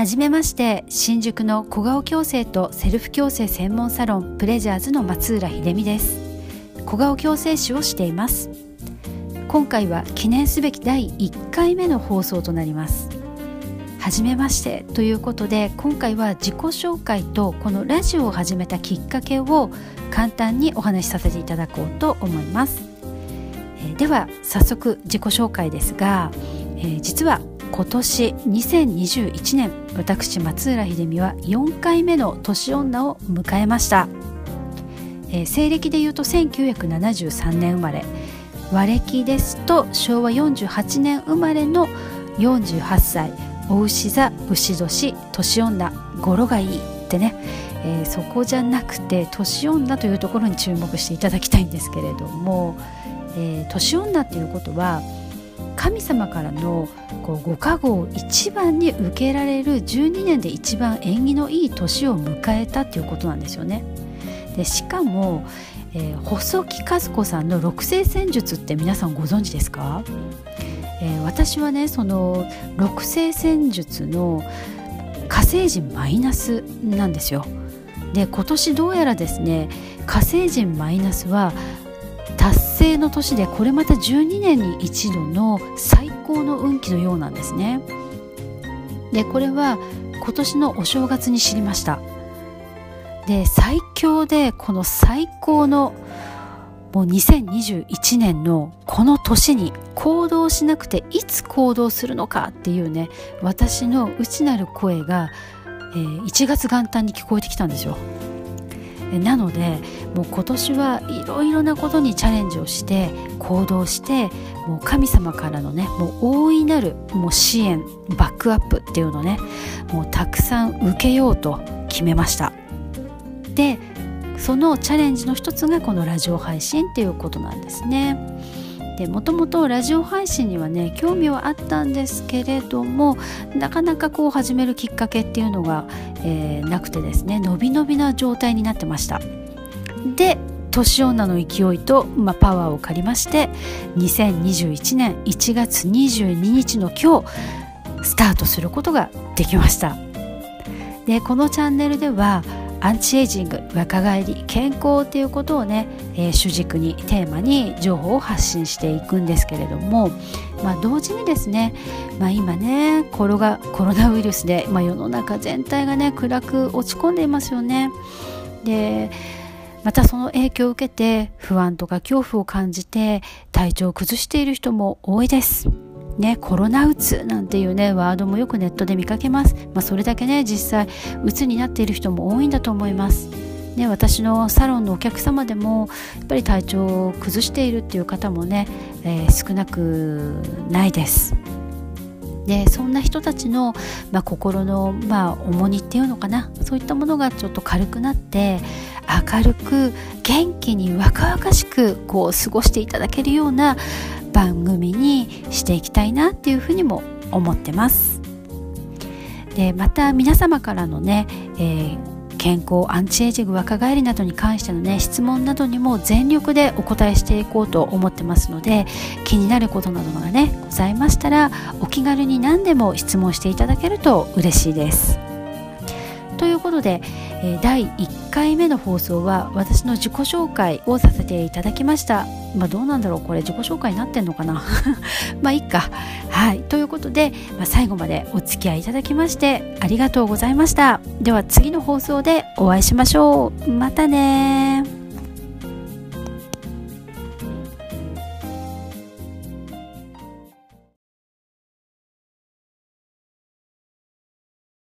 はじめまして新宿の小顔矯正とセルフ矯正専門サロンプレジャーズの松浦秀美です。小顔矯正師をしています。今回は記念すべき第1回目の放送となります。はじめましてということで今回は自己紹介とこのラジオを始めたきっかけを簡単にお話しさせていただこうと思います、えー、では早速自己紹介ですが、えー、実は今年2021年私松浦秀美は4回目の年女を迎えました、えー、西暦でいうと1973年生まれ。和暦ですと昭和48年生まれの48歳。お牛座牛年年女。語呂がいいってね、えー、そこじゃなくて年女というところに注目していただきたいんですけれども、えー、年女っていうことは神様からのこうご加護を一番に受けられる12年で一番縁起のいい年を迎えたっていうことなんですよね。でしかも、えー、細木和子さんの六星戦術って皆さんご存知ですか？えー、私はねその六星戦術の火星人マイナスなんですよ。で今年どうやらですね火星人マイナスは達成の年でこれまた12年に一度の最高の運気のようなんですね。でこれは今年のお正月に知りました。で最強でこの最高のもう2021年のこの年に行動しなくていつ行動するのかっていうね私の内なる声が、えー、1月元旦に聞こえてきたんですよ。なのでもう今年はいろいろなことにチャレンジをして行動してもう神様からのねもう大いなるもう支援バックアップっていうのをねもうたくさん受けようと決めましたでそのチャレンジの一つがこのラジオ配信っていうことなんですね。でもともとラジオ配信にはね興味はあったんですけれどもなかなかこう始めるきっかけっていうのが、えー、なくてですね伸び伸びな状態になってました。で年女の勢いと、まあ、パワーを借りまして2021年1月22日の今日スタートすることができました。でこのチャンネルではアンチエイジング若返り健康っていうことをね、えー、主軸にテーマに情報を発信していくんですけれども、まあ、同時にですね、まあ、今ねコロナコロナウイルスで、まあ、世の中全体がね暗く落ち込んでいますよね。でまたその影響を受けて不安とか恐怖を感じて体調を崩している人も多いです。ね、コロナうつなんていうねワードもよくネットで見かけます、まあ、それだけね実際うつになっている人も多いんだと思います。ね、私のサロンのお客様でもやっぱり体調を崩しているっていう方もね、えー、少なくないです。でそんな人たちの、まあ、心の、まあ、重荷っていうのかな。そういったものがちょっと軽くなって明るく元気に若々しくこう過ごしていただけるような番組にしていきたいなっていうふうにも思ってますでまた皆様からのね、えー健康アンチエイジング若返りなどに関してのね質問などにも全力でお答えしていこうと思ってますので気になることなどがねございましたらお気軽に何でも質問していただけると嬉しいです。ということで、え、第1回目の放送は私の自己紹介をさせていただきました。まあ、どうなんだろうこれ自己紹介になってんのかな？まあいいか。はい。ということで、まあ、最後までお付き合いいただきましてありがとうございました。では次の放送でお会いしましょう。またね